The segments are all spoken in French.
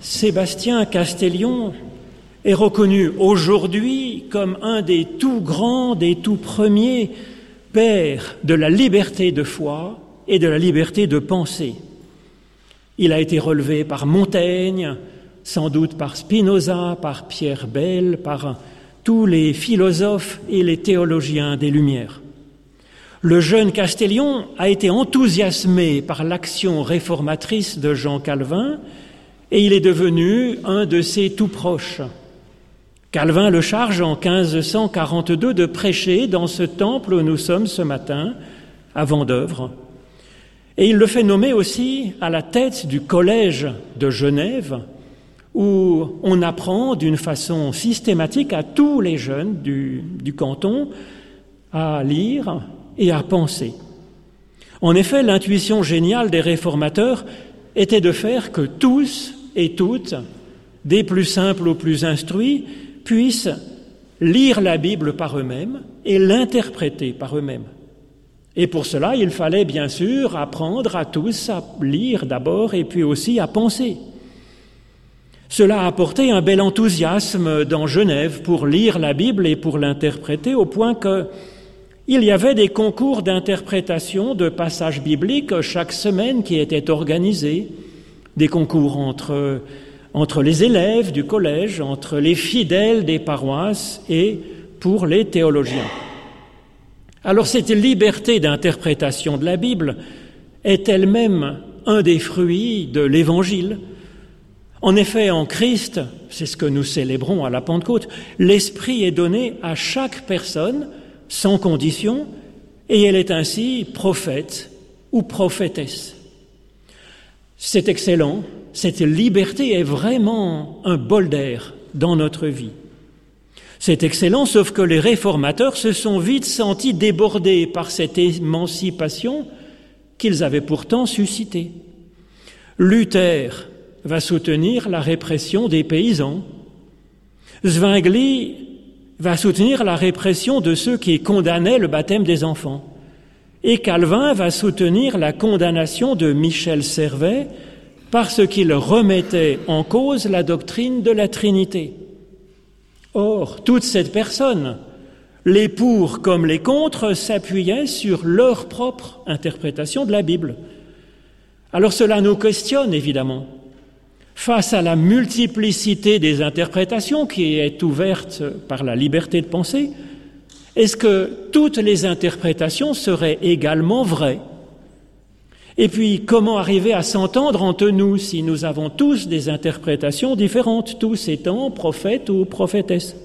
Sébastien Castellion est reconnu aujourd'hui comme un des tout grands, des tout premiers pères de la liberté de foi et de la liberté de penser. Il a été relevé par Montaigne, sans doute par Spinoza, par Pierre Bell, par tous les philosophes et les théologiens des Lumières. Le jeune Castellion a été enthousiasmé par l'action réformatrice de Jean Calvin et il est devenu un de ses tout proches. Calvin le charge en 1542 de prêcher dans ce temple où nous sommes ce matin, à Vendœuvre. Et il le fait nommer aussi à la tête du collège de Genève, où on apprend d'une façon systématique à tous les jeunes du, du, canton à lire et à penser. En effet, l'intuition géniale des réformateurs était de faire que tous et toutes, des plus simples aux plus instruits, puissent lire la Bible par eux-mêmes et l'interpréter par eux-mêmes. Et pour cela, il fallait bien sûr apprendre à tous à lire d'abord et puis aussi à penser. Cela a apporté un bel enthousiasme dans Genève pour lire la Bible et pour l'interpréter au point que il y avait des concours d'interprétation de passages bibliques chaque semaine qui étaient organisés, des concours entre les élèves du collège, entre les fidèles des paroisses et pour les théologiens. Alors cette liberté d'interprétation de la Bible est elle-même un des fruits de l'Évangile. En effet, en Christ, c'est ce que nous célébrons à la Pentecôte, l'Esprit est donné à chaque personne sans condition, et elle est ainsi prophète ou prophétesse. C'est excellent, cette liberté est vraiment un bol d'air dans notre vie. C'est excellent, sauf que les réformateurs se sont vite sentis débordés par cette émancipation qu'ils avaient pourtant suscitée. Luther va soutenir la répression des paysans. Zwingli va soutenir la répression de ceux qui condamnaient le baptême des enfants. Et Calvin va soutenir la condamnation de Michel Servet parce qu'il remettait en cause la doctrine de la Trinité. Or, toute cette personne, les pour comme les contre, s'appuyaient sur leur propre interprétation de la Bible. Alors cela nous questionne évidemment. Face à la multiplicité des interprétations qui est ouverte par la liberté de penser, est-ce que toutes les interprétations seraient également vraies? Et puis, comment arriver à s'entendre entre nous si nous avons tous des interprétations différentes, tous étant prophètes ou prophétesses?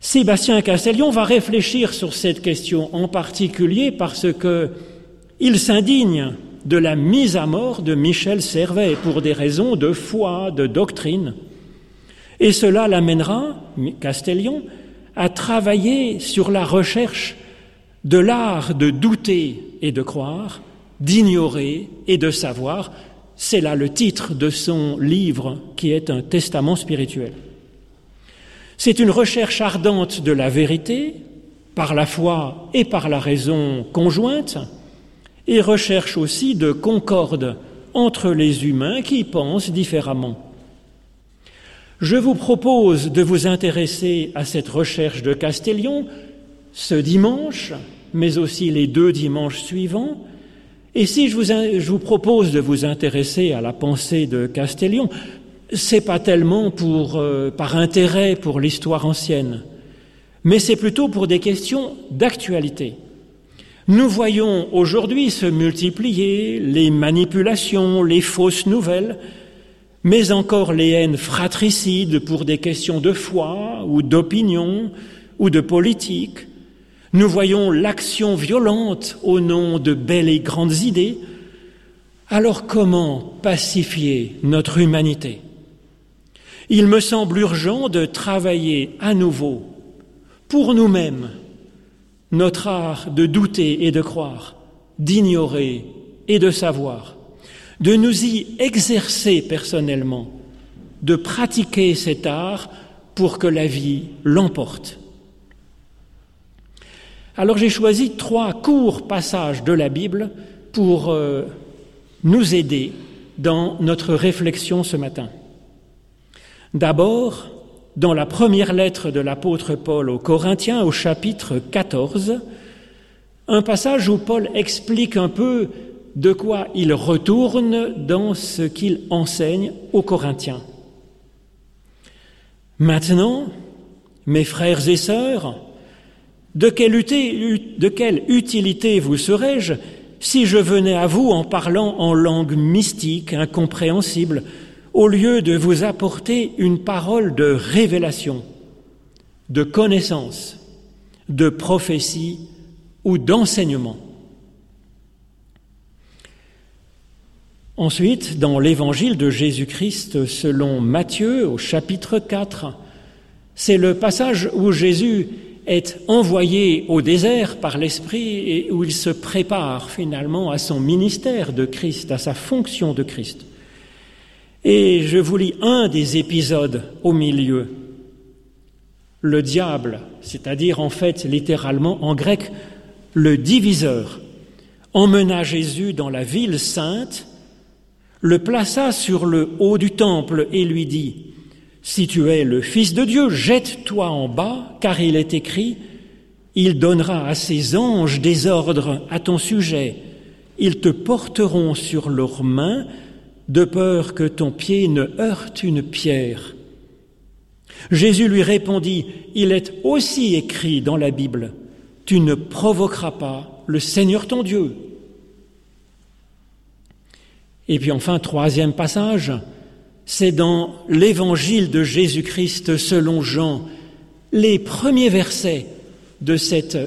Sébastien Castellion va réfléchir sur cette question en particulier parce que il s'indigne de la mise à mort de Michel Servet pour des raisons de foi, de doctrine. Et cela l'amènera, Castellion, à travailler sur la recherche de l'art de douter et de croire, d'ignorer et de savoir. C'est là le titre de son livre qui est un testament spirituel. C'est une recherche ardente de la vérité par la foi et par la raison conjointe et recherche aussi de concorde entre les humains qui pensent différemment. Je vous propose de vous intéresser à cette recherche de Castellion ce dimanche mais aussi les deux dimanches suivants. Et si je vous, propose de vous intéresser à la pensée de Castellion, c'est pas tellement euh, par intérêt pour l'histoire ancienne, mais c'est plutôt pour des questions d'actualité. Nous voyons aujourd'hui se multiplier les manipulations, les fausses nouvelles, mais encore les haines fratricides pour des questions de foi ou d'opinion ou de politique, nous voyons l'action violente au nom de belles et grandes idées. Alors comment pacifier notre humanité? Il me semble urgent de travailler à nouveau pour nous-mêmes notre art de douter et de croire, d'ignorer et de savoir, de nous y exercer personnellement, de pratiquer cet art pour que la vie l'emporte. Alors j'ai choisi trois courts passages de la Bible pour euh, nous aider dans notre réflexion ce matin. D'abord, dans la première lettre de l'apôtre Paul aux Corinthiens au chapitre 14, un passage où Paul explique un peu de quoi il retourne dans ce qu'il enseigne aux Corinthiens. Maintenant, mes frères et sœurs, de quelle, utilité vous serais-je si je venais à vous en parlant en langue mystique, incompréhensible, au lieu de vous apporter une parole de révélation, de connaissance, de prophétie ou d'enseignement? Ensuite, dans l'évangile de Jésus-Christ selon Matthieu au chapitre 4, c'est le passage où Jésus est envoyé au désert par l'Esprit et où il se prépare finalement à son ministère de Christ, à sa fonction de Christ. Et je vous lis un des épisodes au milieu. Le diable, c'est-à-dire en fait littéralement en grec le diviseur, emmena Jésus dans la ville sainte le plaça sur le haut du temple et lui dit, Si tu es le Fils de Dieu, jette-toi en bas, car il est écrit, Il donnera à ses anges des ordres à ton sujet, ils te porteront sur leurs mains, de peur que ton pied ne heurte une pierre. Jésus lui répondit, Il est aussi écrit dans la Bible, Tu ne provoqueras pas le Seigneur ton Dieu. Et puis enfin, troisième passage, c'est dans l'évangile de Jésus-Christ selon Jean, les premiers versets de cette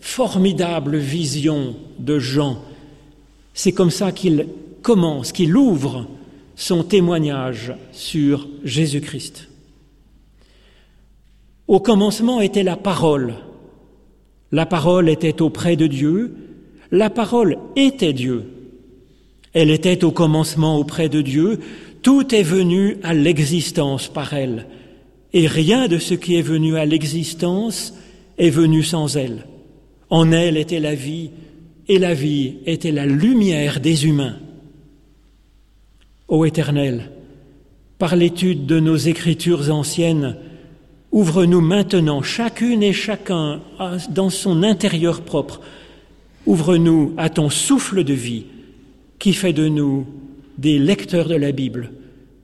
formidable vision de Jean. C'est comme ça qu'il commence, qu'il ouvre son témoignage sur Jésus-Christ. Au commencement était la parole. La parole était auprès de Dieu. La parole était Dieu. Elle était au commencement auprès de Dieu, tout est venu à l'existence par elle, et rien de ce qui est venu à l'existence est venu sans elle. En elle était la vie, et la vie était la lumière des humains. Ô Éternel, par l'étude de nos écritures anciennes, ouvre-nous maintenant, chacune et chacun, dans son intérieur propre, ouvre-nous à ton souffle de vie, qui fait de nous des lecteurs de la Bible,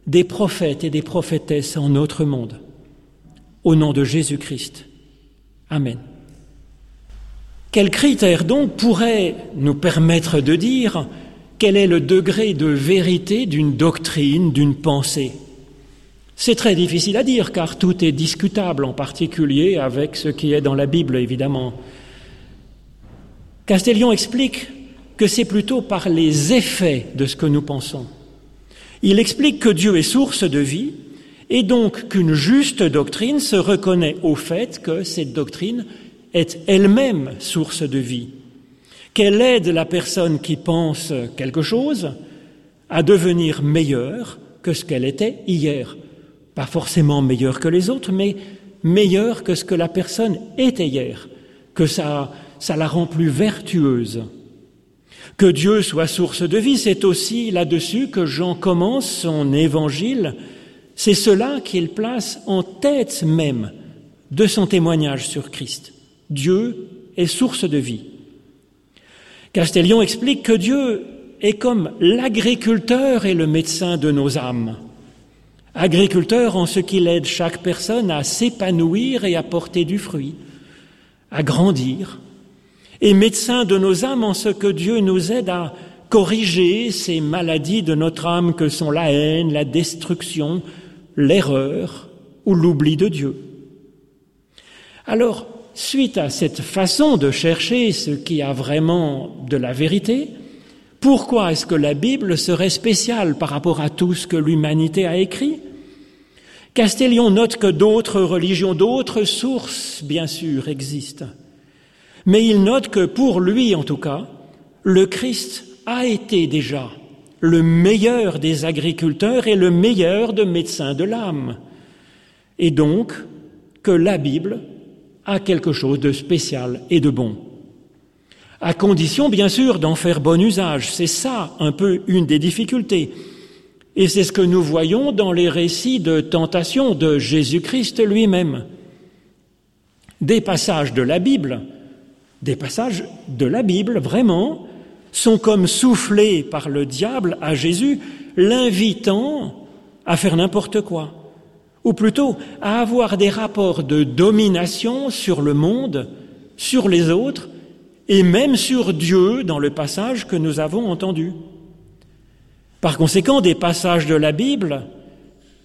des prophètes et des prophétesses en notre monde. Au nom de Jésus-Christ. Amen. Quels critères donc pourraient nous permettre de dire quel est le degré de vérité d'une doctrine, d'une pensée? C'est très difficile à dire car tout est discutable, en particulier avec ce qui est dans la Bible, évidemment. Castellion explique que c'est plutôt par les effets de ce que nous pensons. Il explique que Dieu est source de vie et donc qu'une juste doctrine se reconnaît au fait que cette doctrine est elle-même source de vie, qu'elle aide la personne qui pense quelque chose à devenir meilleure que ce qu'elle était hier. Pas forcément meilleure que les autres, mais meilleure que ce que la personne était hier, que ça, ça la rend plus vertueuse. Que Dieu soit source de vie, c'est aussi là-dessus que Jean commence son évangile. C'est cela qu'il place en tête même de son témoignage sur Christ. Dieu est source de vie. Castellion explique que Dieu est comme l'agriculteur et le médecin de nos âmes. Agriculteur en ce qu'il aide chaque personne à s'épanouir et à porter du fruit, à grandir, et médecin de nos âmes en ce que Dieu nous aide à corriger ces maladies de notre âme que sont la haine, la destruction, l'erreur ou l'oubli de Dieu. Alors, suite à cette façon de chercher ce qui a vraiment de la vérité, pourquoi est-ce que la Bible serait spéciale par rapport à tout ce que l'humanité a écrit? Castellion note que d'autres religions, d'autres sources, bien sûr, existent mais il note que pour lui, en tout cas, le Christ a été déjà le meilleur des agriculteurs et le meilleur de médecins de l'âme. Et donc que la Bible a quelque chose de spécial et de bon. À condition, bien sûr, d'en faire bon usage. C'est ça un peu une des difficultés. Et c'est ce que nous voyons dans les récits de tentation de Jésus-Christ lui-même. Des passages de la Bible, des passages de la Bible, vraiment, sont comme soufflés par le diable à Jésus, l'invitant à faire n'importe quoi, ou plutôt à avoir des rapports de domination sur le monde, sur les autres, et même sur Dieu dans le passage que nous avons entendu. Par conséquent, des passages de la Bible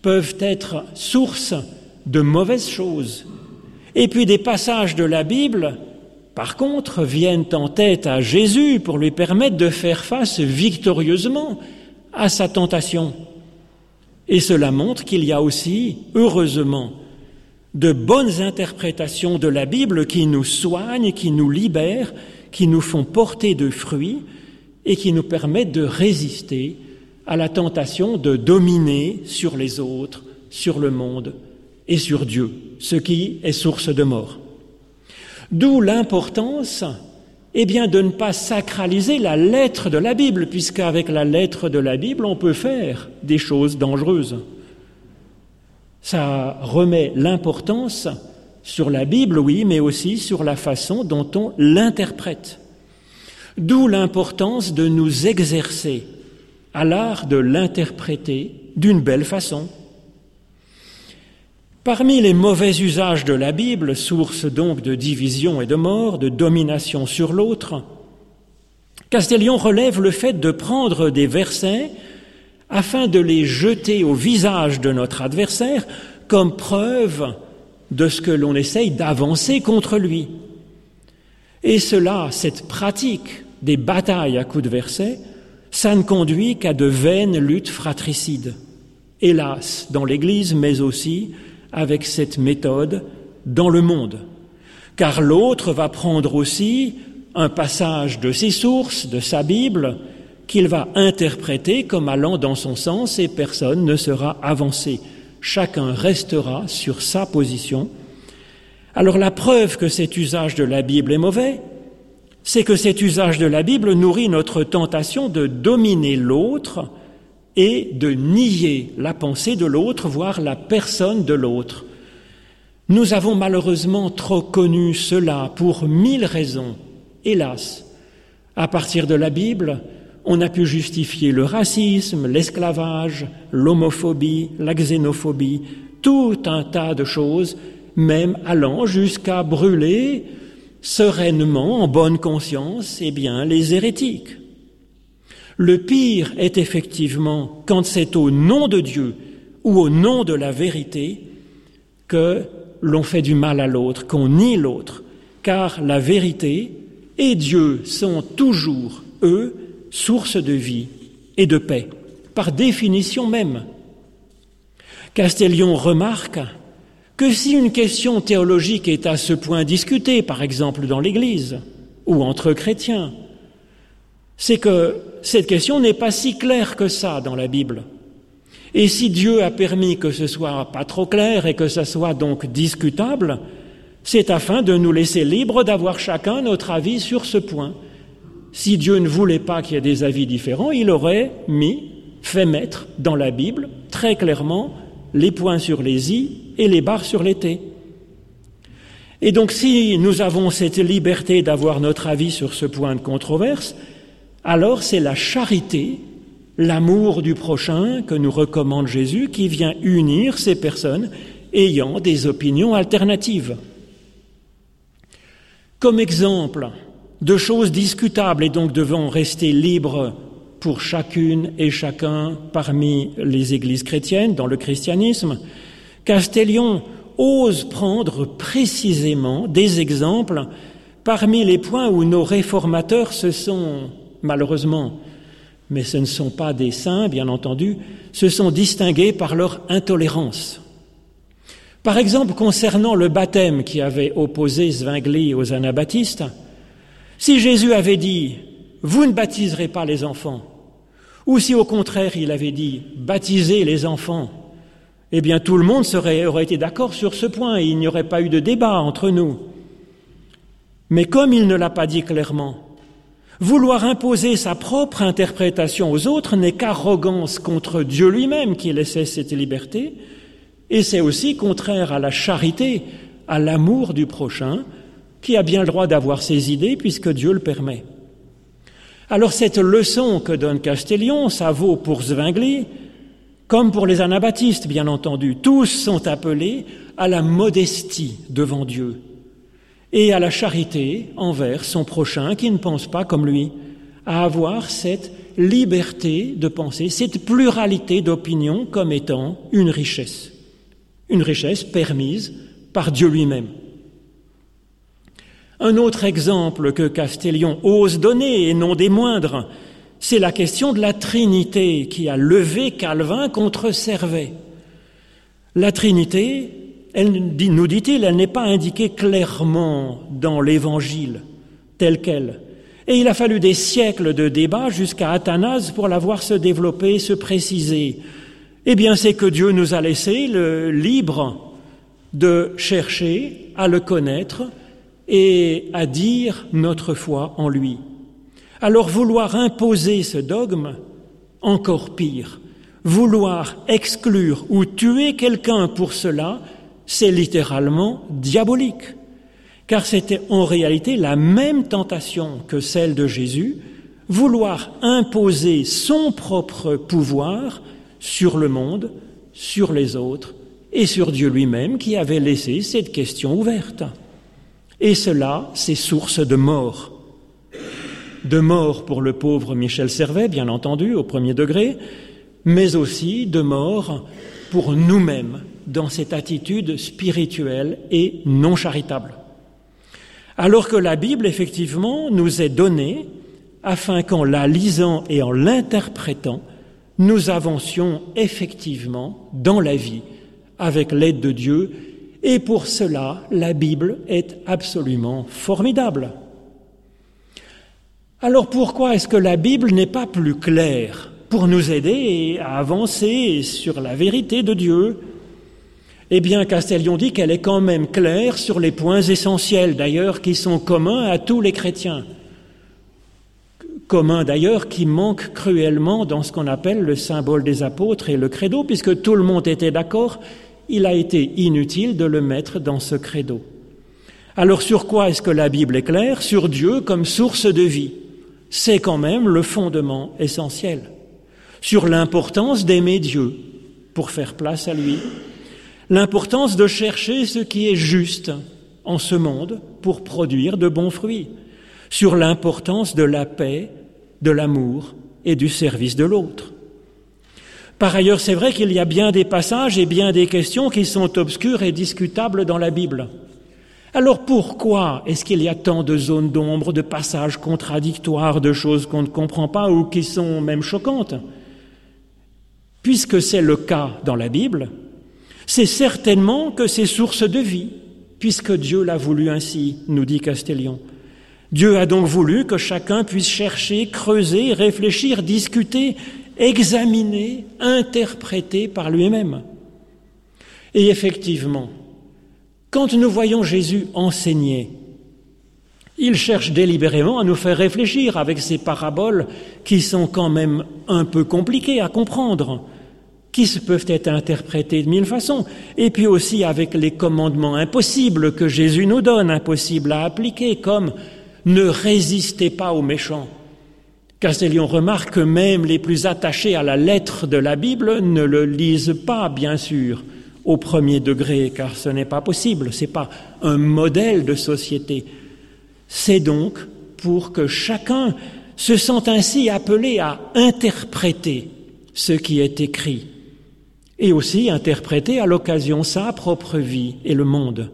peuvent être source de mauvaises choses. Et puis des passages de la Bible, par contre, viennent en tête à Jésus pour lui permettre de faire face victorieusement à sa tentation. Et cela montre qu'il y a aussi, heureusement, de bonnes interprétations de la Bible qui nous soignent, qui nous libèrent, qui nous font porter de fruits et qui nous permettent de résister à la tentation de dominer sur les autres, sur le monde et sur Dieu, ce qui est source de mort. D'où l'importance eh bien, de ne pas sacraliser la lettre de la Bible, puisqu'avec la lettre de la Bible, on peut faire des choses dangereuses. Ça remet l'importance sur la Bible, oui, mais aussi sur la façon dont on l'interprète. D'où l'importance de nous exercer à l'art de l'interpréter d'une belle façon. Parmi les mauvais usages de la Bible, source donc de division et de mort, de domination sur l'autre, Castellion relève le fait de prendre des versets afin de les jeter au visage de notre adversaire comme preuve de ce que l'on essaye d'avancer contre lui. Et cela, cette pratique des batailles à coups de versets, ça ne conduit qu'à de vaines luttes fratricides. Hélas, dans l'Église, mais aussi avec cette méthode dans le monde. Car l'autre va prendre aussi un passage de ses sources, de sa Bible, qu'il va interpréter comme allant dans son sens et personne ne sera avancé. Chacun restera sur sa position. Alors la preuve que cet usage de la Bible est mauvais, c'est que cet usage de la Bible nourrit notre tentation de dominer l'autre et de nier la pensée de l'autre, voire la personne de l'autre. Nous avons malheureusement trop connu cela pour mille raisons, hélas. À partir de la Bible, on a pu justifier le racisme, l'esclavage, l'homophobie, la xénophobie, tout un tas de choses, même allant jusqu'à brûler sereinement, en bonne conscience, eh bien, les hérétiques. Le pire est effectivement quand c'est au nom de Dieu ou au nom de la vérité que l'on fait du mal à l'autre, qu'on nie l'autre, car la vérité et Dieu sont toujours, eux, source de vie et de paix, par définition même. Castellion remarque que si une question théologique est à ce point discutée, par exemple dans l'Église ou entre chrétiens, c'est que cette question n'est pas si claire que ça dans la Bible. Et si Dieu a permis que ce soit pas trop clair et que ce soit donc discutable, c'est afin de nous laisser libres d'avoir chacun notre avis sur ce point. Si Dieu ne voulait pas qu'il y ait des avis différents, il aurait mis, fait mettre dans la Bible très clairement les points sur les i et les barres sur les t. Et donc si nous avons cette liberté d'avoir notre avis sur ce point de controverse, alors c'est la charité, l'amour du prochain que nous recommande Jésus qui vient unir ces personnes ayant des opinions alternatives. Comme exemple de choses discutables et donc devant rester libres pour chacune et chacun parmi les églises chrétiennes dans le christianisme, Castellion ose prendre précisément des exemples parmi les points où nos réformateurs se sont, malheureusement, mais ce ne sont pas des saints, bien entendu, se sont distingués par leur intolérance. Par exemple, concernant le baptême qui avait opposé Zwingli aux anabaptistes, si Jésus avait dit Vous ne baptiserez pas les enfants, ou si au contraire il avait dit baptisez les enfants, eh bien tout le monde aurait été d'accord sur ce point et il n'y aurait pas eu de débat entre nous. Mais comme il ne l'a pas dit clairement, Vouloir imposer sa propre interprétation aux autres n'est qu'arrogance contre Dieu lui-même qui laissait cette liberté, et c'est aussi contraire à la charité, à l'amour du prochain, qui a bien le droit d'avoir ses idées puisque Dieu le permet. Alors cette leçon que donne Castellion, ça vaut pour Zwingli, comme pour les anabaptistes, bien entendu. Tous sont appelés à la modestie devant Dieu et à la charité envers son prochain qui ne pense pas comme lui, à avoir cette liberté de penser, cette pluralité d'opinions comme étant une richesse, une richesse permise par Dieu lui-même. Un autre exemple que Castellion ose donner, et non des moindres, c'est la question de la Trinité qui a levé Calvin contre Servet. La Trinité, elle, nous dit-il, elle n'est pas indiquée clairement dans l'Évangile tel quel. Et il a fallu des siècles de débats jusqu'à Athanase pour la voir se développer, se préciser. Eh bien, c'est que Dieu nous a laissé le libre de chercher à le connaître et à dire notre foi en lui. Alors vouloir imposer ce dogme, encore pire, vouloir exclure ou tuer quelqu'un pour cela, c'est littéralement diabolique, car c'était en réalité la même tentation que celle de Jésus, vouloir imposer son propre pouvoir sur le monde, sur les autres et sur Dieu lui-même qui avait laissé cette question ouverte. Et cela, c'est source de mort. De mort pour le pauvre Michel Servet, bien entendu, au premier degré, mais aussi de mort pour nous-mêmes dans cette attitude spirituelle et non charitable. Alors que la Bible, effectivement, nous est donnée afin qu'en la lisant et en l'interprétant, nous avancions effectivement dans la vie avec l'aide de Dieu et pour cela, la Bible est absolument formidable. Alors pourquoi est-ce que la Bible n'est pas plus claire pour nous aider à avancer sur la vérité de Dieu? Eh bien, Castellion dit qu'elle est quand même claire sur les points essentiels, d'ailleurs, qui sont communs à tous les chrétiens. Communs d'ailleurs qui manquent cruellement dans ce qu'on appelle le symbole des apôtres et le credo, puisque tout le monde était d'accord il a été inutile de le mettre dans ce credo. Alors sur quoi est-ce que la Bible est claire? Sur Dieu comme source de vie. C'est quand même le fondement essentiel. Sur l'importance d'aimer Dieu pour faire place à lui. L'importance de chercher ce qui est juste en ce monde pour produire de bons fruits. Sur l'importance de la paix, de l'amour et du service de l'autre. Par ailleurs, c'est vrai qu'il y a bien des passages et bien des questions qui sont obscures et discutables dans la Bible. Alors pourquoi est-ce qu'il y a tant de zones d'ombre, de passages contradictoires, de choses qu'on ne comprend pas ou qui sont même choquantes? Puisque c'est le cas dans la Bible, c'est certainement que c'est source de vie, puisque Dieu l'a voulu ainsi, nous dit Castellion. Dieu a donc voulu que chacun puisse chercher, creuser, réfléchir, discuter examiné, interprété par lui-même. Et effectivement, quand nous voyons Jésus enseigner, il cherche délibérément à nous faire réfléchir avec ces paraboles qui sont quand même un peu compliquées à comprendre, qui peuvent être interprétées de mille façons, et puis aussi avec les commandements impossibles que Jésus nous donne, impossibles à appliquer, comme ne résistez pas aux méchants. Castellion remarque que même les plus attachés à la lettre de la Bible ne le lisent pas, bien sûr, au premier degré, car ce n'est pas possible, ce n'est pas un modèle de société. C'est donc pour que chacun se sente ainsi appelé à interpréter ce qui est écrit, et aussi interpréter à l'occasion sa propre vie et le monde.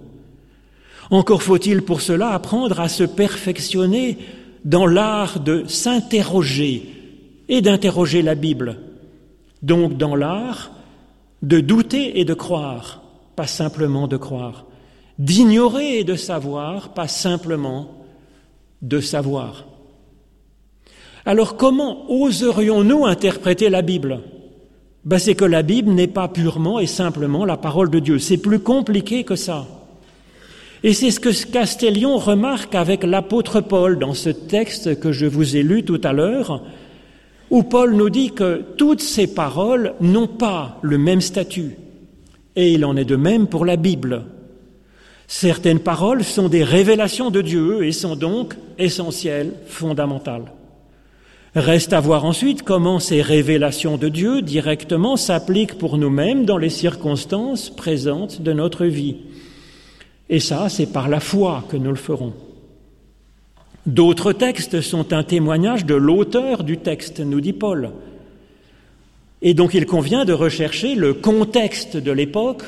Encore faut-il pour cela apprendre à se perfectionner dans l'art de s'interroger et d'interroger la Bible, donc dans l'art de douter et de croire, pas simplement de croire, d'ignorer et de savoir, pas simplement de savoir. Alors comment oserions-nous interpréter la Bible? Ben, C'est que la Bible n'est pas purement et simplement la parole de Dieu, c'est plus compliqué que ça. Et c'est ce que Castellion remarque avec l'apôtre Paul dans ce texte que je vous ai lu tout à l'heure, où Paul nous dit que toutes ces paroles n'ont pas le même statut. Et il en est de même pour la Bible. Certaines paroles sont des révélations de Dieu et sont donc essentielles, fondamentales. Reste à voir ensuite comment ces révélations de Dieu directement s'appliquent pour nous-mêmes dans les circonstances présentes de notre vie. Et ça, c'est par la foi que nous le ferons. D'autres textes sont un témoignage de l'auteur du texte, nous dit Paul. Et donc il convient de rechercher le contexte de l'époque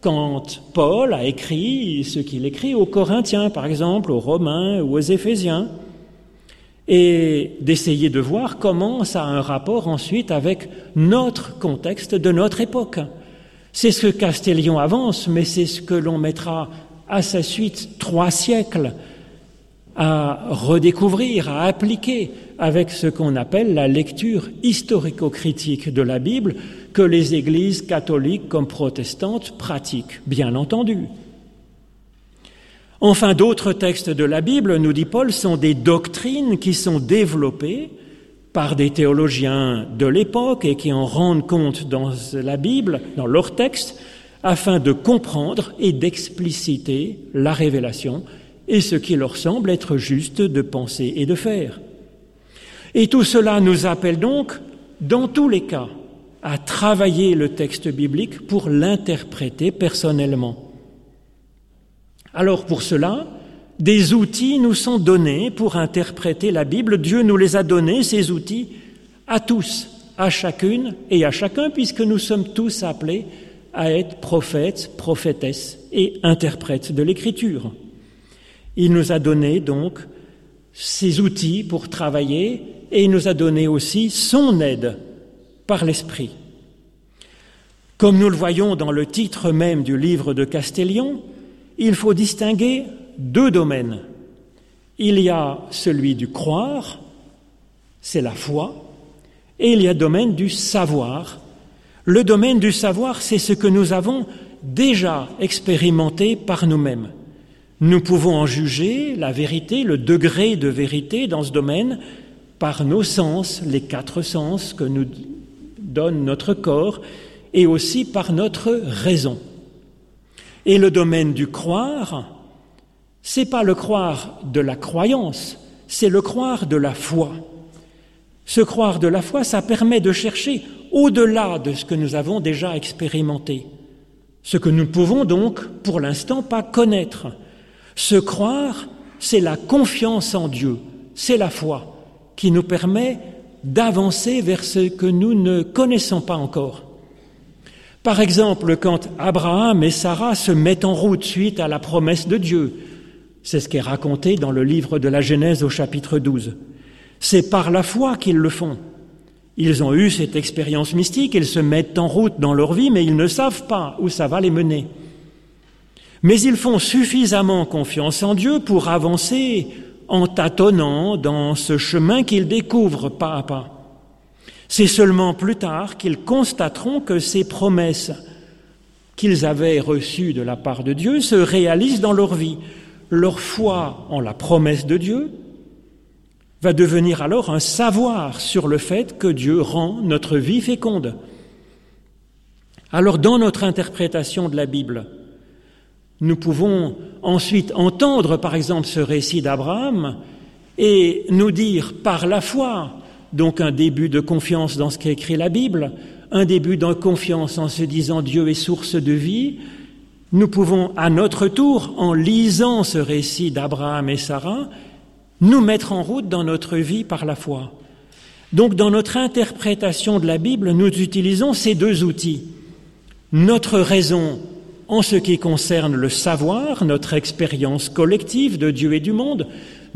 quand Paul a écrit ce qu'il écrit aux Corinthiens, par exemple, aux Romains ou aux Éphésiens, et d'essayer de voir comment ça a un rapport ensuite avec notre contexte de notre époque. C'est ce que Castellion avance, mais c'est ce que l'on mettra à sa suite trois siècles à redécouvrir, à appliquer avec ce qu'on appelle la lecture historico-critique de la Bible que les églises catholiques comme protestantes pratiquent, bien entendu. Enfin, d'autres textes de la Bible, nous dit Paul, sont des doctrines qui sont développées par des théologiens de l'époque et qui en rendent compte dans la Bible, dans leurs textes, afin de comprendre et d'expliciter la révélation et ce qui leur semble être juste de penser et de faire. Et tout cela nous appelle donc, dans tous les cas, à travailler le texte biblique pour l'interpréter personnellement. Alors pour cela, des outils nous sont donnés pour interpréter la Bible. Dieu nous les a donnés, ces outils, à tous, à chacune et à chacun, puisque nous sommes tous appelés à être prophètes, prophétesses et interprètes de l'Écriture. Il nous a donné donc ces outils pour travailler et il nous a donné aussi son aide par l'Esprit. Comme nous le voyons dans le titre même du livre de Castellion, il faut distinguer deux domaines. Il y a celui du croire, c'est la foi, et il y a le domaine du savoir, le domaine du savoir, c'est ce que nous avons déjà expérimenté par nous-mêmes. Nous pouvons en juger la vérité, le degré de vérité dans ce domaine par nos sens, les quatre sens que nous donne notre corps, et aussi par notre raison. Et le domaine du croire, c'est pas le croire de la croyance, c'est le croire de la foi. Ce croire de la foi, ça permet de chercher au-delà de ce que nous avons déjà expérimenté, ce que nous ne pouvons donc pour l'instant pas connaître. Se croire, c'est la confiance en Dieu, c'est la foi qui nous permet d'avancer vers ce que nous ne connaissons pas encore. Par exemple, quand Abraham et Sarah se mettent en route suite à la promesse de Dieu, c'est ce qui est raconté dans le livre de la Genèse au chapitre 12. C'est par la foi qu'ils le font. Ils ont eu cette expérience mystique, ils se mettent en route dans leur vie, mais ils ne savent pas où ça va les mener. Mais ils font suffisamment confiance en Dieu pour avancer en tâtonnant dans ce chemin qu'ils découvrent pas à pas. C'est seulement plus tard qu'ils constateront que ces promesses qu'ils avaient reçues de la part de Dieu se réalisent dans leur vie. Leur foi en la promesse de Dieu va devenir alors un savoir sur le fait que Dieu rend notre vie féconde. Alors dans notre interprétation de la Bible, nous pouvons ensuite entendre par exemple ce récit d'Abraham et nous dire par la foi, donc un début de confiance dans ce qu'écrit la Bible, un début de confiance en se disant Dieu est source de vie, nous pouvons à notre tour, en lisant ce récit d'Abraham et Sarah, nous mettre en route dans notre vie par la foi. Donc dans notre interprétation de la Bible, nous utilisons ces deux outils. Notre raison en ce qui concerne le savoir, notre expérience collective de Dieu et du monde.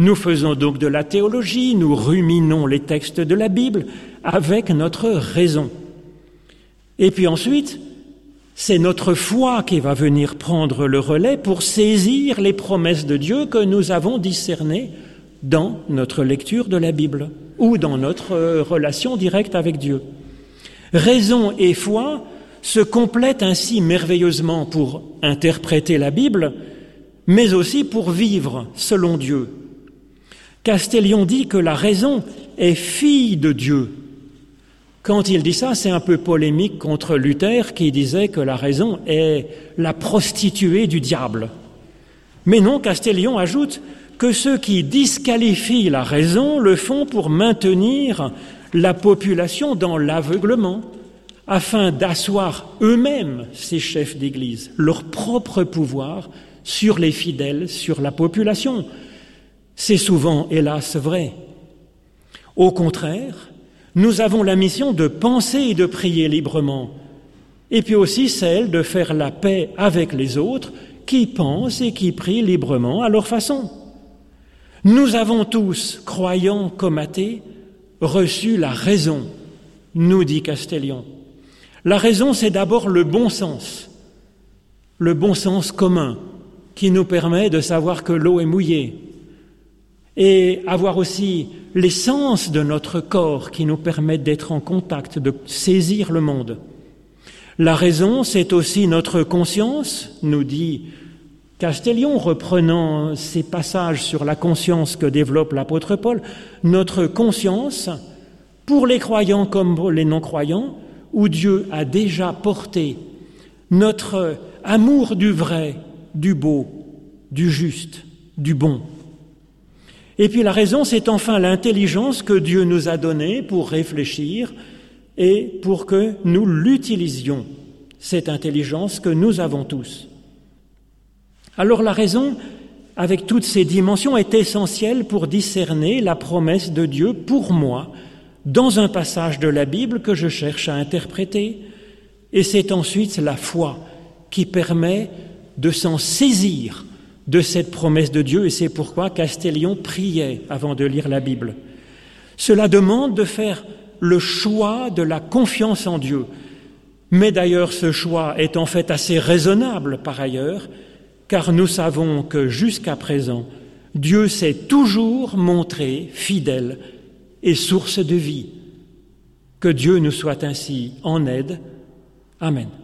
Nous faisons donc de la théologie, nous ruminons les textes de la Bible avec notre raison. Et puis ensuite, c'est notre foi qui va venir prendre le relais pour saisir les promesses de Dieu que nous avons discernées dans notre lecture de la Bible ou dans notre euh, relation directe avec Dieu. Raison et foi se complètent ainsi merveilleusement pour interpréter la Bible, mais aussi pour vivre selon Dieu. Castellion dit que la raison est fille de Dieu. Quand il dit ça, c'est un peu polémique contre Luther qui disait que la raison est la prostituée du diable. Mais non, Castellion ajoute que ceux qui disqualifient la raison le font pour maintenir la population dans l'aveuglement, afin d'asseoir eux-mêmes, ces chefs d'Église, leur propre pouvoir sur les fidèles, sur la population. C'est souvent, hélas, vrai. Au contraire, nous avons la mission de penser et de prier librement, et puis aussi celle de faire la paix avec les autres qui pensent et qui prient librement à leur façon. Nous avons tous, croyants comme athées, reçu la raison, nous dit Castellion. La raison, c'est d'abord le bon sens, le bon sens commun, qui nous permet de savoir que l'eau est mouillée, et avoir aussi l'essence de notre corps qui nous permet d'être en contact, de saisir le monde. La raison, c'est aussi notre conscience, nous dit Castellion, reprenant ces passages sur la conscience que développe l'apôtre Paul, notre conscience, pour les croyants comme pour les non-croyants, où Dieu a déjà porté notre amour du vrai, du beau, du juste, du bon. Et puis la raison, c'est enfin l'intelligence que Dieu nous a donnée pour réfléchir et pour que nous l'utilisions, cette intelligence que nous avons tous. Alors la raison, avec toutes ces dimensions, est essentielle pour discerner la promesse de Dieu pour moi dans un passage de la Bible que je cherche à interpréter. Et c'est ensuite la foi qui permet de s'en saisir de cette promesse de Dieu, et c'est pourquoi Castellion priait avant de lire la Bible. Cela demande de faire le choix de la confiance en Dieu. Mais d'ailleurs, ce choix est en fait assez raisonnable par ailleurs, car nous savons que jusqu'à présent, Dieu s'est toujours montré fidèle et source de vie. Que Dieu nous soit ainsi en aide. Amen.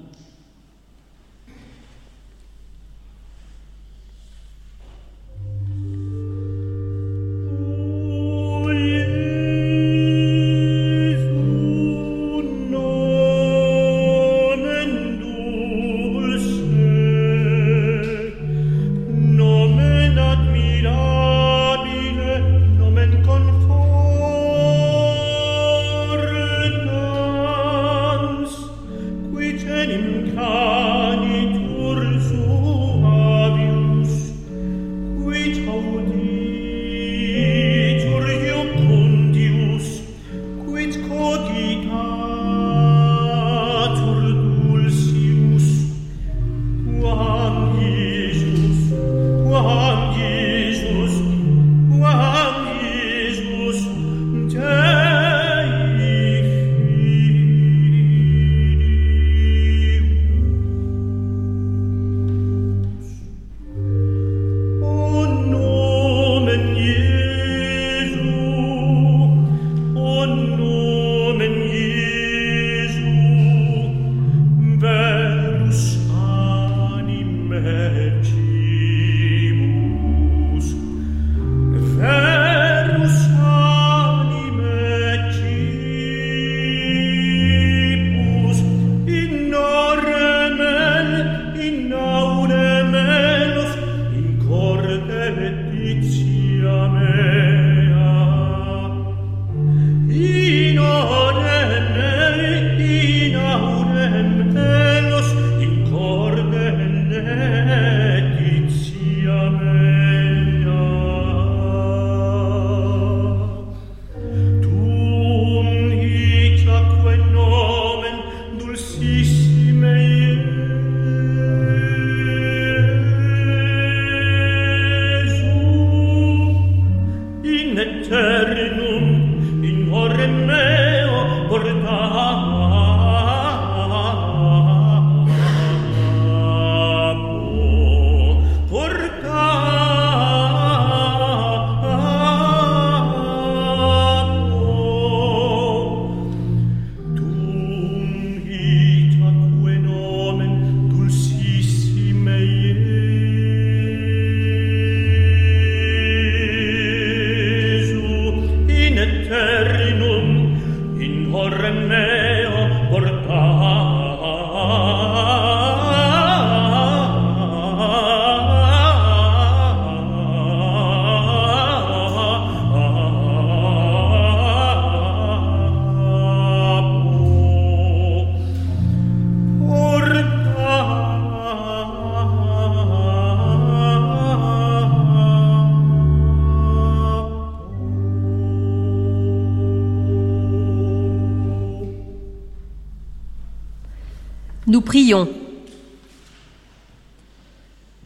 Prions.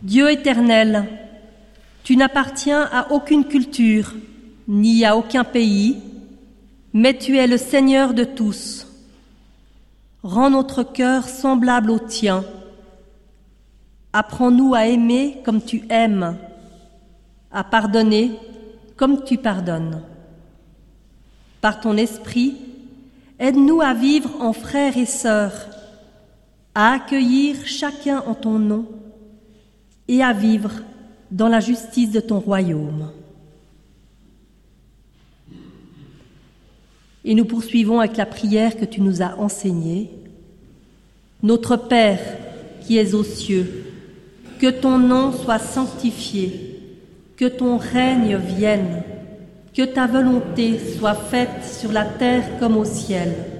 Dieu éternel, tu n'appartiens à aucune culture, ni à aucun pays, mais tu es le Seigneur de tous. Rends notre cœur semblable au tien. Apprends-nous à aimer comme tu aimes, à pardonner comme tu pardonnes. Par ton esprit, aide-nous à vivre en frères et sœurs, à accueillir chacun en ton nom et à vivre dans la justice de ton royaume. Et nous poursuivons avec la prière que tu nous as enseignée. Notre Père qui es aux cieux, que ton nom soit sanctifié, que ton règne vienne, que ta volonté soit faite sur la terre comme au ciel.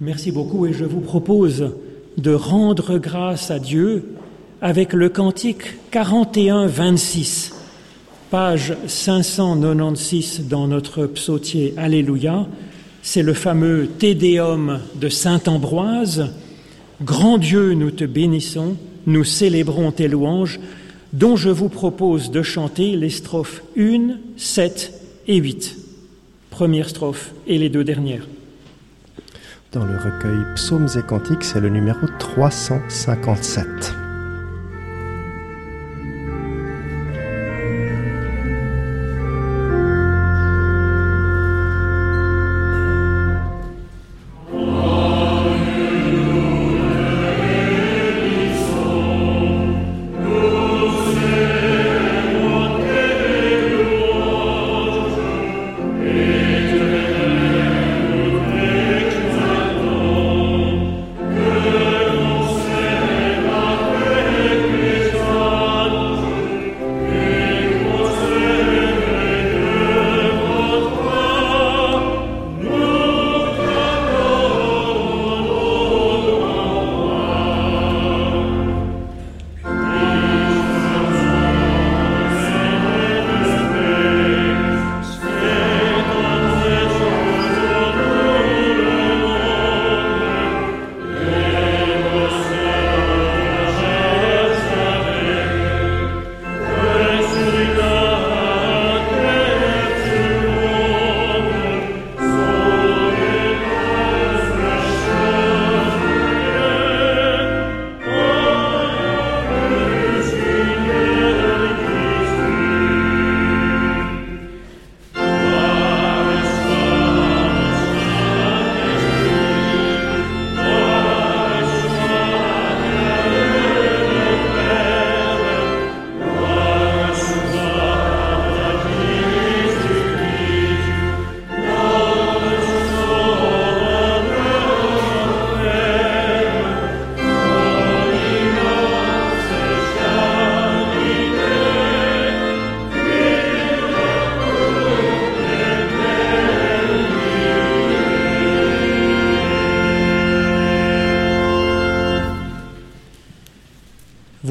Merci beaucoup et je vous propose de rendre grâce à Dieu avec le cantique 41-26, page 596 dans notre psautier Alléluia. C'est le fameux Tédéum de Saint Ambroise. Grand Dieu, nous te bénissons, nous célébrons tes louanges, dont je vous propose de chanter les strophes 1, 7 et 8. Première strophe et les deux dernières dans le recueil Psaumes et Cantiques, c'est le numéro 357.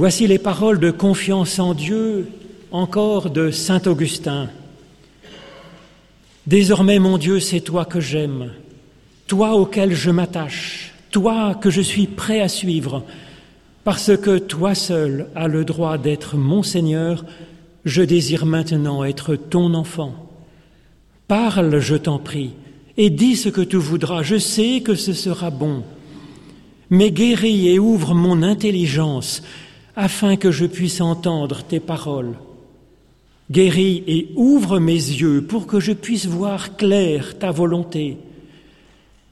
Voici les paroles de confiance en Dieu encore de Saint Augustin. Désormais, mon Dieu, c'est toi que j'aime, toi auquel je m'attache, toi que je suis prêt à suivre, parce que toi seul as le droit d'être mon Seigneur, je désire maintenant être ton enfant. Parle, je t'en prie, et dis ce que tu voudras, je sais que ce sera bon. Mais guéris et ouvre mon intelligence, afin que je puisse entendre tes paroles. Guéris et ouvre mes yeux pour que je puisse voir clair ta volonté.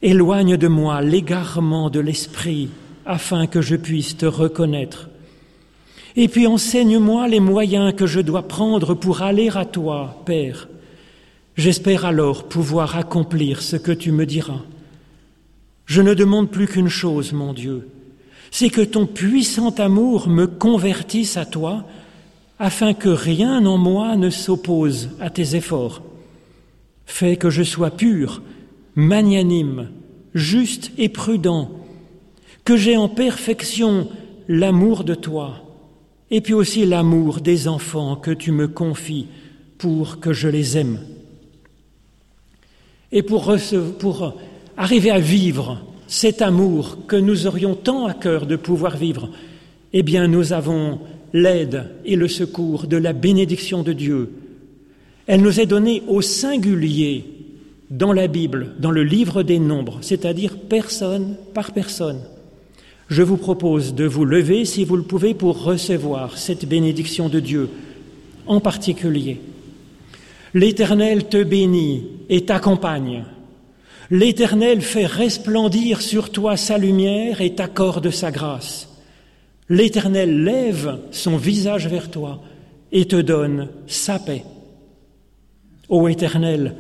Éloigne de moi l'égarement de l'esprit afin que je puisse te reconnaître. Et puis enseigne-moi les moyens que je dois prendre pour aller à toi, Père. J'espère alors pouvoir accomplir ce que tu me diras. Je ne demande plus qu'une chose, mon Dieu, c'est que ton puissant amour me convertisse à toi, afin que rien en moi ne s'oppose à tes efforts. Fais que je sois pur, magnanime, juste et prudent, que j'ai en perfection l'amour de toi, et puis aussi l'amour des enfants que tu me confies pour que je les aime. Et pour, pour arriver à vivre cet amour que nous aurions tant à cœur de pouvoir vivre, eh bien nous avons l'aide et le secours de la bénédiction de Dieu. Elle nous est donnée au singulier dans la Bible, dans le livre des nombres, c'est-à-dire personne par personne. Je vous propose de vous lever, si vous le pouvez, pour recevoir cette bénédiction de Dieu en particulier. L'Éternel te bénit et t'accompagne. L'Éternel fait resplendir sur toi sa lumière et t'accorde sa grâce. L'Éternel lève son visage vers toi et te donne sa paix. Ô Éternel,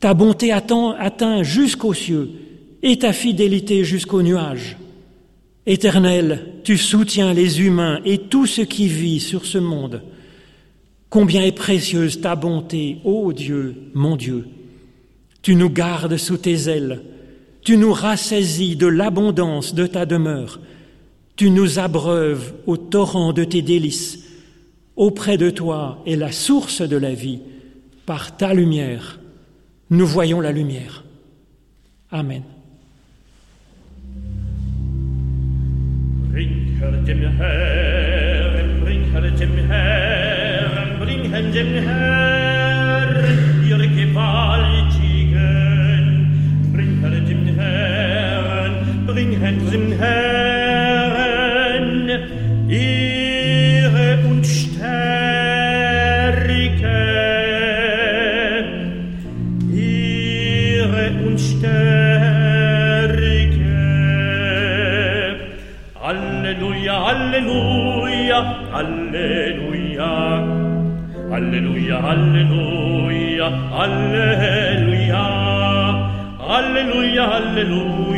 ta bonté atteint jusqu'aux cieux et ta fidélité jusqu'aux nuages. Éternel, tu soutiens les humains et tout ce qui vit sur ce monde. Combien est précieuse ta bonté, ô Dieu, mon Dieu. Tu nous gardes sous tes ailes, tu nous rassaisis de l'abondance de ta demeure, tu nous abreuves au torrent de tes délices. Auprès de toi est la source de la vie. Par ta lumière, nous voyons la lumière. Amen. guten Herren Ehre und Stärke, Ehre und Stärke. Halleluja, Halleluja, Halleluja, Halleluja, Halleluja, Halleluja, Halleluja, Halleluja.